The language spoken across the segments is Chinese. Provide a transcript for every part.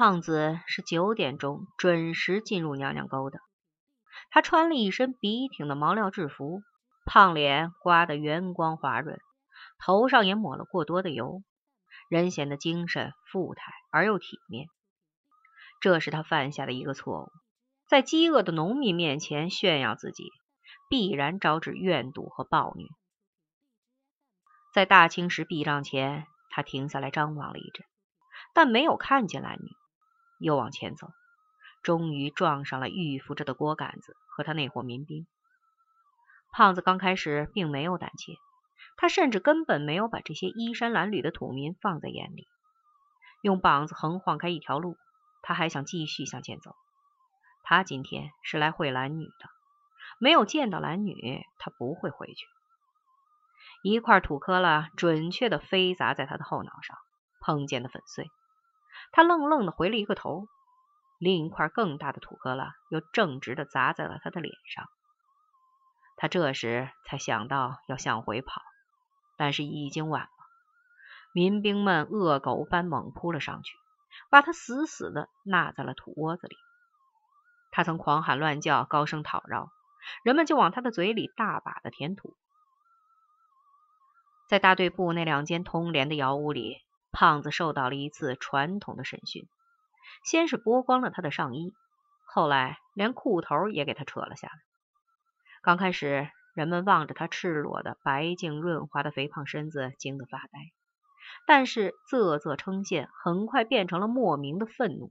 胖子是九点钟准时进入娘娘沟的。他穿了一身笔挺的毛料制服，胖脸刮得圆光滑润，头上也抹了过多的油，人显得精神富态而又体面。这是他犯下的一个错误，在饥饿的农民面前炫耀自己，必然招致怨毒和暴虐。在大清石壁障前，他停下来张望了一阵，但没有看见蓝女，又往前走，终于撞上了预伏着的锅杆子和他那伙民兵。胖子刚开始并没有胆怯，他甚至根本没有把这些衣衫褴褛的土民放在眼里，用膀子横晃开一条路，他还想继续向前走。他今天是来会蓝女的，没有见到蓝女，他不会回去。一块土坷垃准确的飞砸在他的后脑上，碰见的粉碎。他愣愣的回了一个头，另一块更大的土疙瘩又正直的砸在了他的脸上。他这时才想到要向回跑，但是已经晚了。民兵们恶狗般猛扑了上去，把他死死的纳在了土窝子里。他曾狂喊乱叫，高声讨饶，人们就往他的嘴里大把的填土。在大队部那两间通连的窑屋里，胖子受到了一次传统的审讯。先是剥光了他的上衣，后来连裤头也给他扯了下来。刚开始，人们望着他赤裸的白净润滑的肥胖身子惊得发呆，但是啧啧称羡很快变成了莫名的愤怒。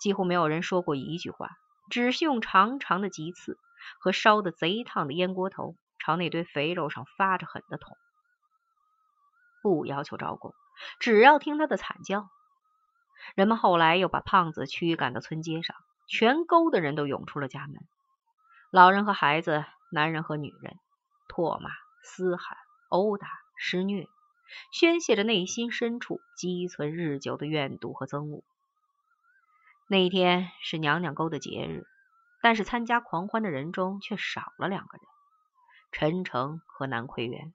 几乎没有人说过一句话，只是用长长的棘刺和烧得贼烫的烟锅头朝那堆肥肉上发着狠的捅。不要求招供，只要听他的惨叫。人们后来又把胖子驱赶到村街上，全沟的人都涌出了家门，老人和孩子，男人和女人，唾骂、嘶喊、殴打、施虐，宣泄着内心深处积存日久的怨毒和憎恶。那一天是娘娘沟的节日，但是参加狂欢的人中却少了两个人：陈诚和南奎元。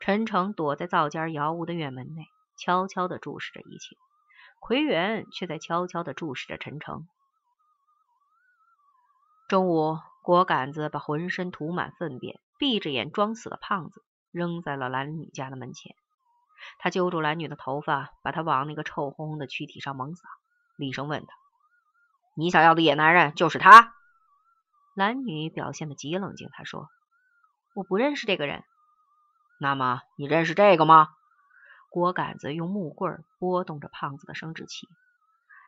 陈诚躲在灶间窑屋的院门内，悄悄地注视着一切。奎元却在悄悄地注视着陈诚。中午，果杆子把浑身涂满粪便、闭着眼装死的胖子扔在了蓝女家的门前。他揪住蓝女的头发，把她往那个臭烘烘的躯体上猛撒，厉声问她：“你想要的野男人就是他？”蓝女表现的极冷静，她说：“我不认识这个人。”那么你认识这个吗？锅杆子用木棍拨动着胖子的生殖器。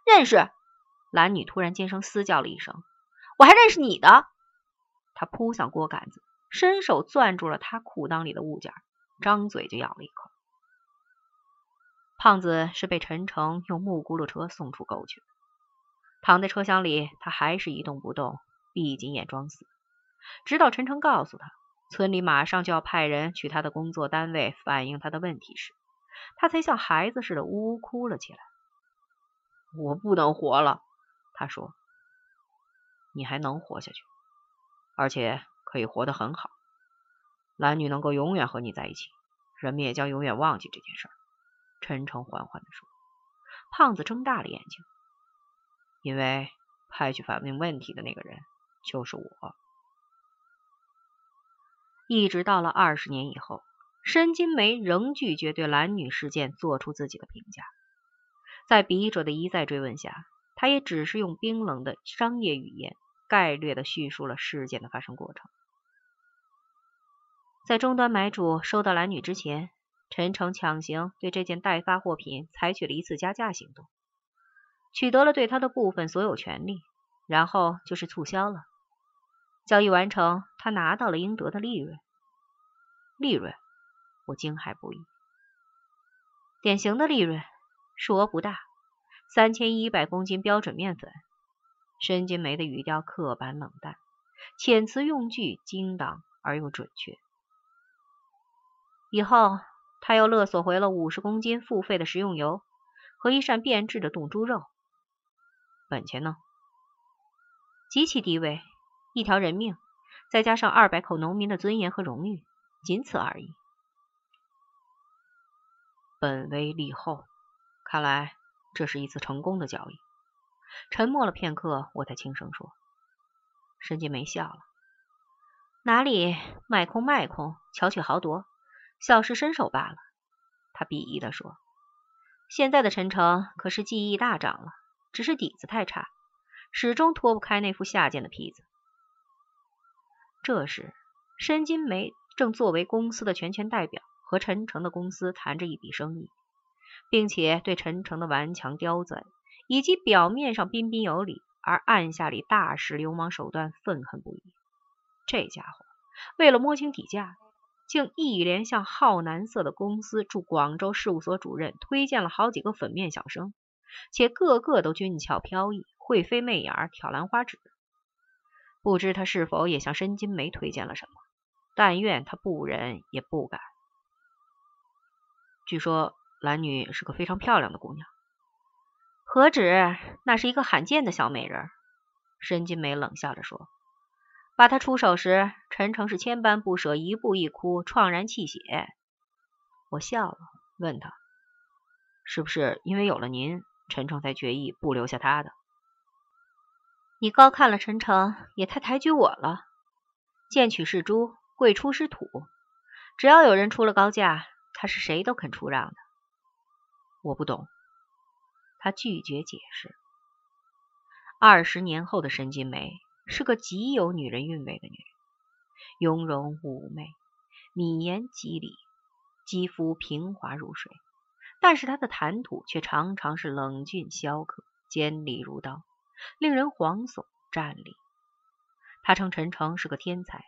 认识。蓝女突然尖声嘶叫了一声：“我还认识你的！”她扑向锅杆子，伸手攥住了他裤裆里的物件，张嘴就咬了一口。胖子是被陈诚用木轱辘车送出沟去。躺在车厢里，他还是一动不动，闭紧眼装死，直到陈诚告诉他。村里马上就要派人去他的工作单位反映他的问题时，他才像孩子似的呜呜哭了起来。我不能活了，他说。你还能活下去，而且可以活得很好。蓝女能够永远和你在一起，人们也将永远忘记这件事。陈诚缓缓地说。胖子睁大了眼睛，因为派去反映问题的那个人就是我。一直到了二十年以后，申金梅仍拒绝对蓝女事件做出自己的评价。在笔者的一再追问下，他也只是用冰冷的商业语言概略的叙述了事件的发生过程。在终端买主收到蓝女之前，陈诚强行对这件代发货品采取了一次加价行动，取得了对他的部分所有权利，然后就是促销了。交易完成，他拿到了应得的利润。利润，我惊骇不已。典型的利润，数额不大，三千一百公斤标准面粉。申金梅的语调刻板冷淡，遣词用句精当而又准确。以后，他又勒索回了五十公斤付费的食用油和一扇变质的冻猪肉。本钱呢？极其低微。一条人命，再加上二百口农民的尊严和荣誉，仅此而已。本威利厚，看来这是一次成功的交易。沉默了片刻，我才轻声说：“申金梅笑了，哪里卖空卖空，巧取豪夺，小事身手罢了。”他鄙夷地说：“现在的陈诚可是技艺大涨了，只是底子太差，始终脱不开那副下贱的皮子。”这时，申金梅正作为公司的全权代表，和陈诚的公司谈着一笔生意，并且对陈诚的顽强刁钻。以及表面上彬彬有礼，而暗下里大使流氓手段愤恨不已。这家伙为了摸清底价，竟一连向浩南色的公司驻广州事务所主任推荐了好几个粉面小生，且个个都俊俏飘逸，会飞媚眼，挑兰花指。不知他是否也向申金梅推荐了什么？但愿他不忍也不敢。据说兰女是个非常漂亮的姑娘。何止，那是一个罕见的小美人。申金梅冷笑着说：“把她出手时，陈诚是千般不舍，一步一哭，怆然泣血。”我笑了，问他：“是不是因为有了您，陈诚才决意不留下她的？”你高看了陈诚，也太抬举我了。贱取是猪，贵出是土。只要有人出了高价，他是谁都肯出让的。我不懂。他拒绝解释。二十年后的申金梅是个极有女人韵味的女人，雍容妩媚，敏言肌理，肌肤平滑如水。但是她的谈吐却常常是冷峻萧刻，尖利如刀，令人惶悚战栗。他称陈诚是个天才，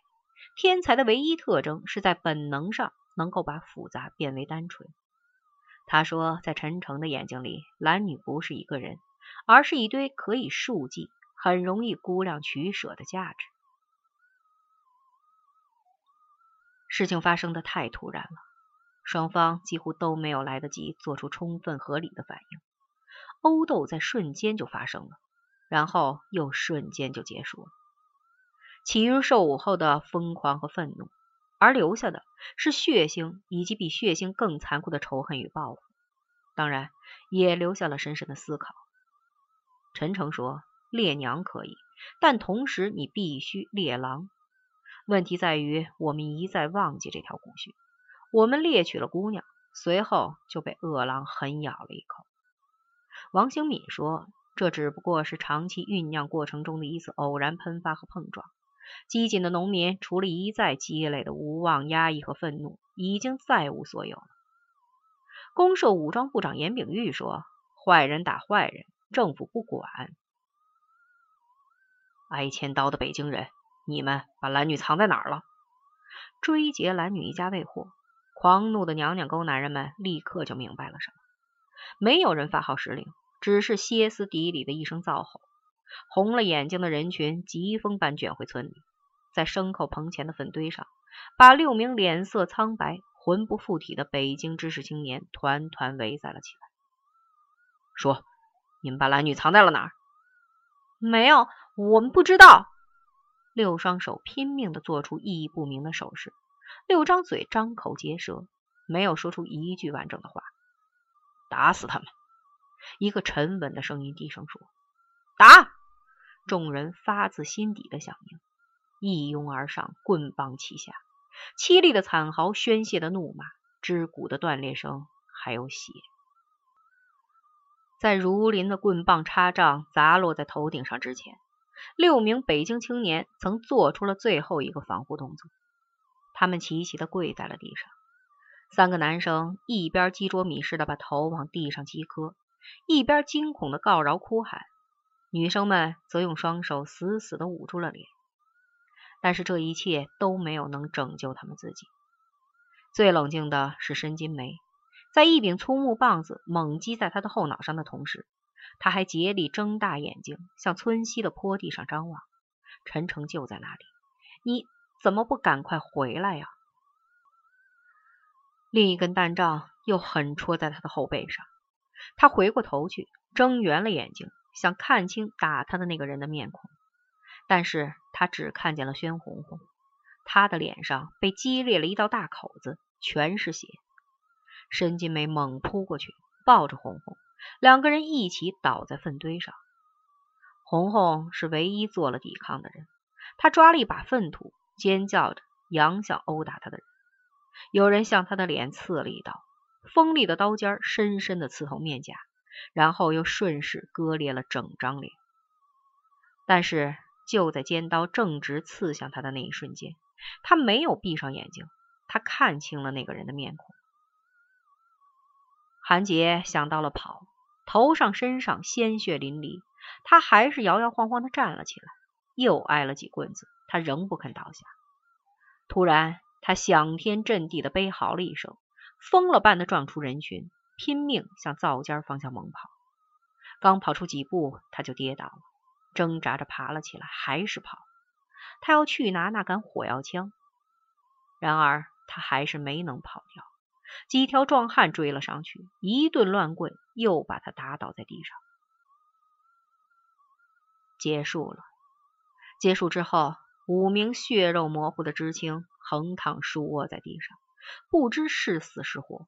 天才的唯一特征是在本能上能够把复杂变为单纯。他说，在陈诚的眼睛里，男女不是一个人，而是一堆可以数计、很容易估量取舍的价值。事情发生的太突然了，双方几乎都没有来得及做出充分合理的反应，殴斗在瞬间就发生了，然后又瞬间就结束了。起于受武后的疯狂和愤怒。而留下的是血腥，以及比血腥更残酷的仇恨与报复。当然，也留下了深深的思考。陈诚说：“猎娘可以，但同时你必须猎狼。问题在于，我们一再忘记这条古训。我们猎取了姑娘，随后就被恶狼狠咬了一口。”王兴敏说：“这只不过是长期酝酿过程中的一次偶然喷发和碰撞。”激进的农民除了一再积累的无望、压抑和愤怒，已经再无所有了。公社武装部长严炳玉说：“坏人打坏人，政府不管。挨千刀的北京人，你们把蓝女藏在哪儿了？”追劫蓝女一家未获，狂怒的娘娘沟男人们立刻就明白了什么。没有人发号施令，只是歇斯底里的一声噪吼。红了眼睛的人群疾风般卷回村里，在牲口棚前的粪堆上，把六名脸色苍白、魂不附体的北京知识青年团团围在了起来。说：“你们把蓝女藏在了哪儿？”“没有，我们不知道。”六双手拼命的做出意义不明的手势，六张嘴张口结舌，没有说出一句完整的话。“打死他们！”一个沉稳的声音低声说：“打！”众人发自心底的响应，一拥而上，棍棒齐下，凄厉的惨嚎，宣泄的怒骂，肢骨的断裂声，还有血，在如林的棍棒插杖砸落在头顶上之前，六名北京青年曾做出了最后一个防护动作，他们齐齐的跪在了地上。三个男生一边鸡啄米似的把头往地上击磕，一边惊恐的告饶哭喊。女生们则用双手死死的捂住了脸，但是这一切都没有能拯救他们自己。最冷静的是申金梅，在一柄粗木棒子猛击在他的后脑上的同时，他还竭力睁大眼睛向村西的坡地上张望。陈诚就在那里，你怎么不赶快回来呀？另一根弹杖又狠戳在他的后背上，他回过头去，睁圆了眼睛。想看清打他的那个人的面孔，但是他只看见了宣红红，他的脸上被击裂了一道大口子，全是血。申金梅猛扑过去，抱着红红，两个人一起倒在粪堆上。红红是唯一做了抵抗的人，他抓了一把粪土，尖叫着扬向殴打他的人。有人向他的脸刺了一刀，锋利的刀尖深深的刺透面颊，然后又顺势割裂了整张脸。但是就在尖刀正直刺向他的那一瞬间，他没有闭上眼睛，他看清了那个人的面孔。韩杰想到了跑，头上身上鲜血淋漓，他还是摇摇晃晃的站了起来，又挨了几棍子，他仍不肯倒下。突然，他响天震地的悲嚎了一声，疯了般的撞出人群，拼命向灶间方向猛跑。刚跑出几步，他就跌倒了，挣扎着爬了起来，还是跑。他要去拿那杆火药枪，然而他还是没能跑掉。几条壮汉追了上去，一顿乱棍又把他打倒在地上。结束了。结束之后，五名血肉模糊的知青横躺竖卧在地上，不知是死是活。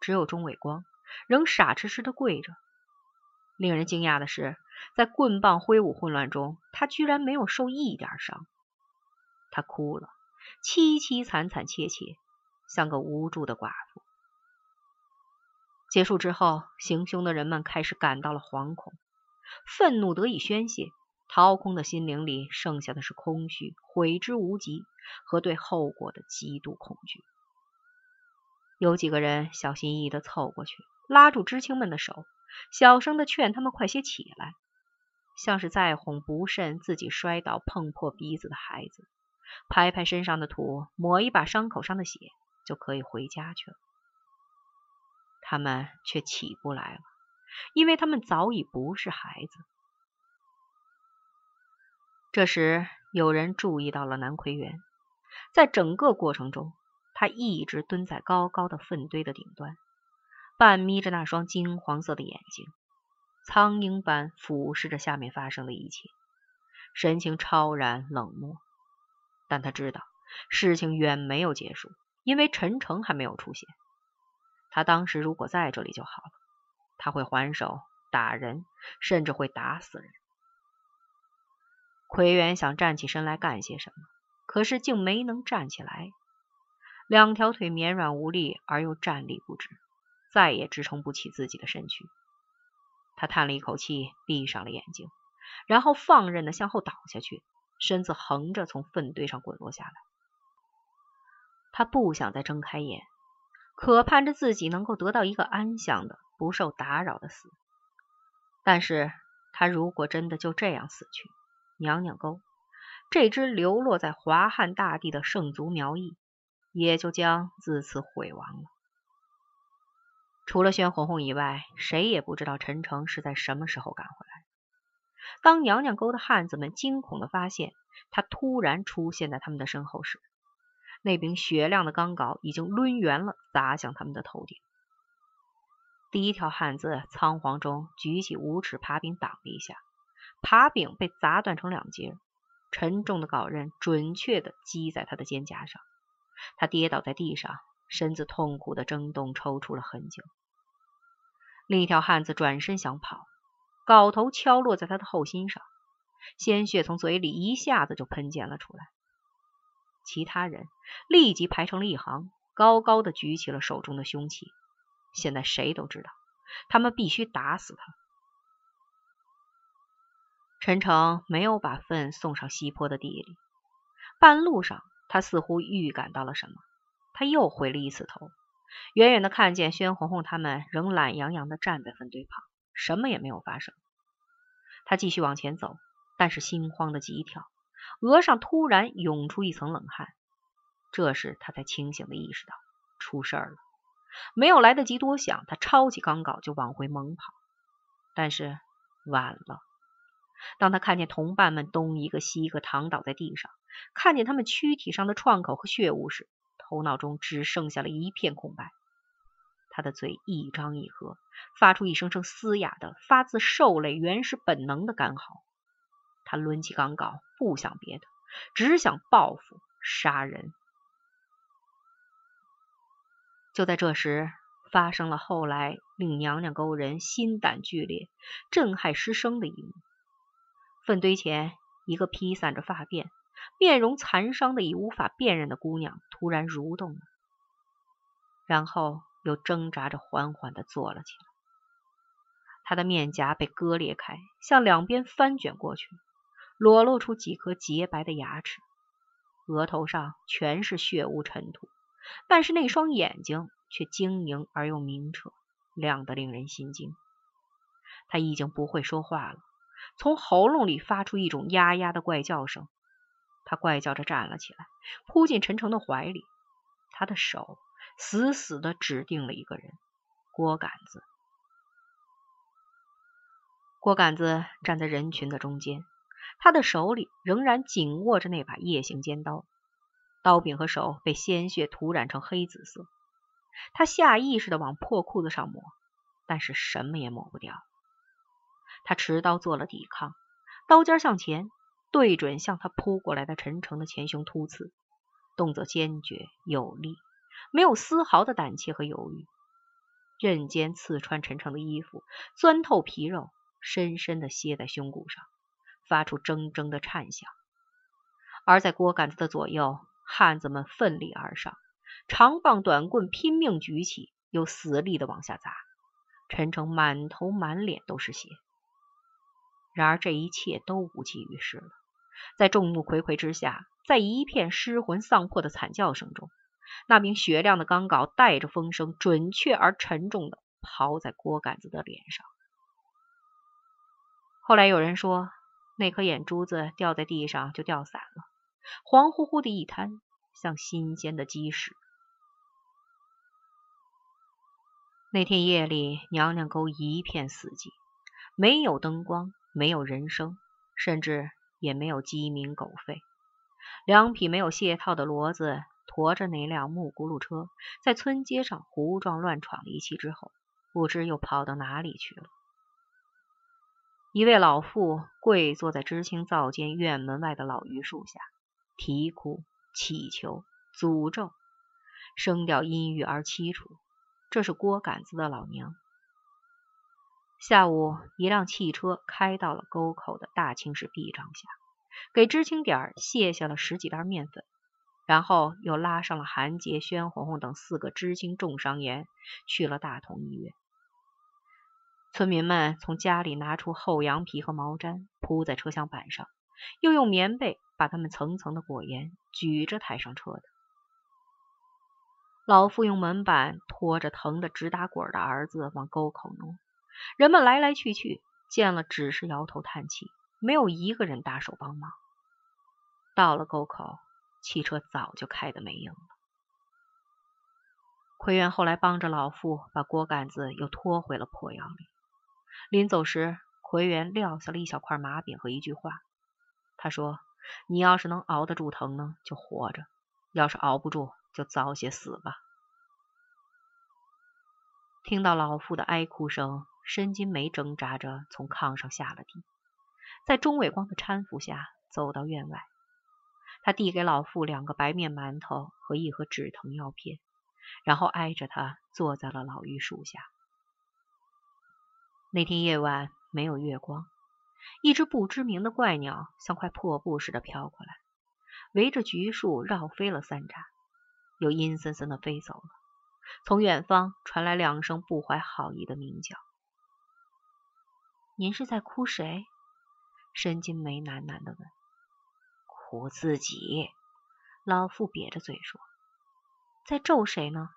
只有钟伟光仍傻痴痴的跪着。令人惊讶的是，在棍棒挥舞混乱中，他居然没有受一点伤。他哭了，凄凄惨惨切切。像个无助的寡妇。结束之后，行凶的人们开始感到了惶恐，愤怒得以宣泄，掏空的心灵里剩下的是空虚、悔之无及和对后果的极度恐惧。有几个人小心翼翼的凑过去，拉住知青们的手，小声的劝他们快些起来，像是再哄不慎，自己摔倒碰破鼻子的孩子，拍拍身上的土，抹一把伤口上的血。就可以回家去了。他们却起不来了，因为他们早已不是孩子。这时，有人注意到了南奎元，在整个过程中，他一直蹲在高高的粪堆的顶端，半眯着那双金黄色的眼睛，苍鹰般俯视着下面发生的一切，神情超然冷漠。但他知道，事情远没有结束。因为陈诚还没有出现，他当时如果在这里就好了。他会还手打人，甚至会打死人。奎元想站起身来干些什么，可是竟没能站起来，两条腿绵软无力而又站立不直，再也支撑不起自己的身躯。他叹了一口气，闭上了眼睛，然后放任的向后倒下去，身子横着从粪堆上滚落下来。他不想再睁开眼，渴盼着自己能够得到一个安详的、不受打扰的死。但是，他如果真的就这样死去，娘娘沟这只流落在华汉大地的圣族苗裔，也就将自此毁亡了。除了宣红红以外，谁也不知道陈诚是在什么时候赶回来。当娘娘沟的汉子们惊恐的发现他突然出现在他们的身后时，那柄雪亮的钢镐已经抡圆了，砸向他们的头顶。第一条汉子仓皇中举起五尺耙柄挡了一下，耙柄被砸断成两截，沉重的镐刃准确的击在他的肩胛上，他跌倒在地上，身子痛苦的挣动抽搐了很久。另一条汉子转身想跑，镐头敲落在他的后心上，鲜血从嘴里一下子就喷溅了出来。其他人立即排成了一行，高高的举起了手中的凶器。现在谁都知道，他们必须打死他。陈诚没有把粪送上西坡的地里，半路上他似乎预感到了什么，他又回了一次头，远远的看见宣红红他们仍懒洋洋的站在坟堆旁，什么也没有发生。他继续往前走，但是心慌的急跳。额上突然涌出一层冷汗，这时他才清醒的意识到出事了。没有来得及多想，他抄起钢镐就往回猛跑，但是晚了。当他看见同伴们东一个西一个躺倒在地上，看见他们躯体上的创口和血污时，头脑中只剩下了一片空白。他的嘴一张一合，发出一声声嘶哑的、发自兽类原始本能的干嚎。他抡起钢镐，不想别的，只想报复杀人。就在这时，发生了后来令娘娘沟人心胆俱裂、震撼失声的一幕。粪堆前，一个披散着发辫、面容残伤的已无法辨认的姑娘突然蠕动了，然后又挣扎着缓缓地坐了起来。她的面颊被割裂开，向两边翻卷过去，裸露出几颗洁白的牙齿，额头上全是血污尘土，但是那双眼睛。却晶莹而又明澈，亮得令人心惊。他已经不会说话了，从喉咙里发出一种呀呀的怪叫声。他怪叫着站了起来，扑进陈诚的怀里。他的手死死的指定了一个人——郭杆子。郭杆子站在人群的中间，他的手里仍然紧握着那把夜行尖刀，刀柄和手被鲜血涂染成黑紫色。他下意识的往破裤子上抹，但是什么也抹不掉。他持刀做了抵抗，刀尖向前，对准向他扑过来的陈诚的前胸突刺，动作坚决有力，没有丝毫的胆怯和犹豫。刃尖刺穿陈诚的衣服，钻透皮肉，深深的楔在胸骨上，发出铮铮的颤响。而在锅杆子的左右，汉子们奋力而上。长棒短棍拼命举起，又死力的往下砸。陈诚满头满脸都是血。然而这一切都无济于事了。在众目睽睽之下，在一片失魂丧魄的惨叫声中，那柄雪亮的钢镐带着风声，准确而沉重的刨在锅杆子的脸上。后来有人说，那颗眼珠子掉在地上就掉散了，黄乎乎的一滩，像新鲜的鸡屎。那天夜里，娘娘沟一片死寂，没有灯光，没有人声，甚至也没有鸡鸣狗吠。两匹没有卸套的骡子驮着那辆木轱辘车，在村街上胡撞乱闯了一气之后，不知又跑到哪里去了。一位老妇跪坐在知青灶间院门外的老榆树下，啼哭、乞求、诅咒，声调阴郁而凄楚。这是郭杆子的老娘。下午，一辆汽车开到了沟口的大青石壁障下，给知青点儿卸下了十几袋面粉，然后又拉上了韩杰、宣红红等四个知青重伤员去了大同医院。村民们从家里拿出厚羊皮和毛毡铺在车厢板上，又用棉被把他们层层的裹严，举着抬上车的。老妇用门板拖着疼得直打滚的儿子往沟口挪，人们来来去去，见了只是摇头叹气，没有一个人搭手帮忙。到了沟口，汽车早就开得没影了。奎元后来帮着老妇把锅杆子又拖回了破窑里。临走时，奎元撂下了一小块麻饼和一句话，他说：“你要是能熬得住疼呢，就活着；要是熬不住，”就早些死吧！听到老妇的哀哭声，申金梅挣扎着从炕上下了地，在钟伟光的搀扶下走到院外。他递给老妇两个白面馒头和一盒止疼药片，然后挨着他坐在了老榆树下。那天夜晚没有月光，一只不知名的怪鸟像块破布似的飘过来，围着橘树绕飞了三匝。又阴森森的飞走了。从远方传来两声不怀好意的鸣叫。您是在哭谁？申金梅喃喃的问。哭自己。老妇瘪着嘴说。在咒谁呢？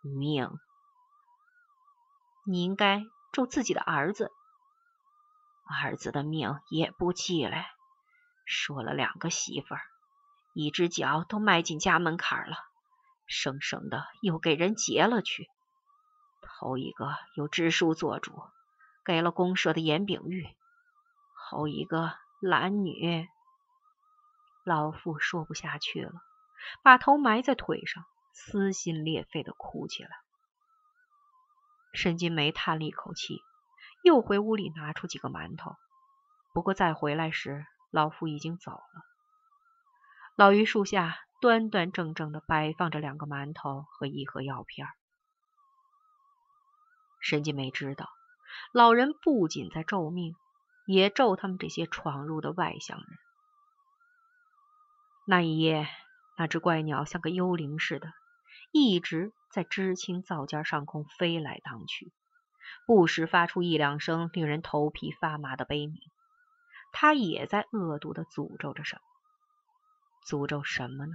命。你应该咒自己的儿子。儿子的命也不济嘞，说了两个媳妇儿。一只脚都迈进家门槛了，生生的又给人劫了去。头一个由支书做主，给了公社的严炳玉；后一个懒女。老妇说不下去了，把头埋在腿上，撕心裂肺的哭起来。沈金梅叹了一口气，又回屋里拿出几个馒头。不过再回来时，老妇已经走了。老榆树下端端正正的摆放着两个馒头和一盒药片。沈金梅知道，老人不仅在咒命，也咒他们这些闯入的外乡人。那一夜，那只怪鸟像个幽灵似的，一直在知青灶间上空飞来荡去，不时发出一两声令人头皮发麻的悲鸣。它也在恶毒的诅咒着什么？诅咒什么呢？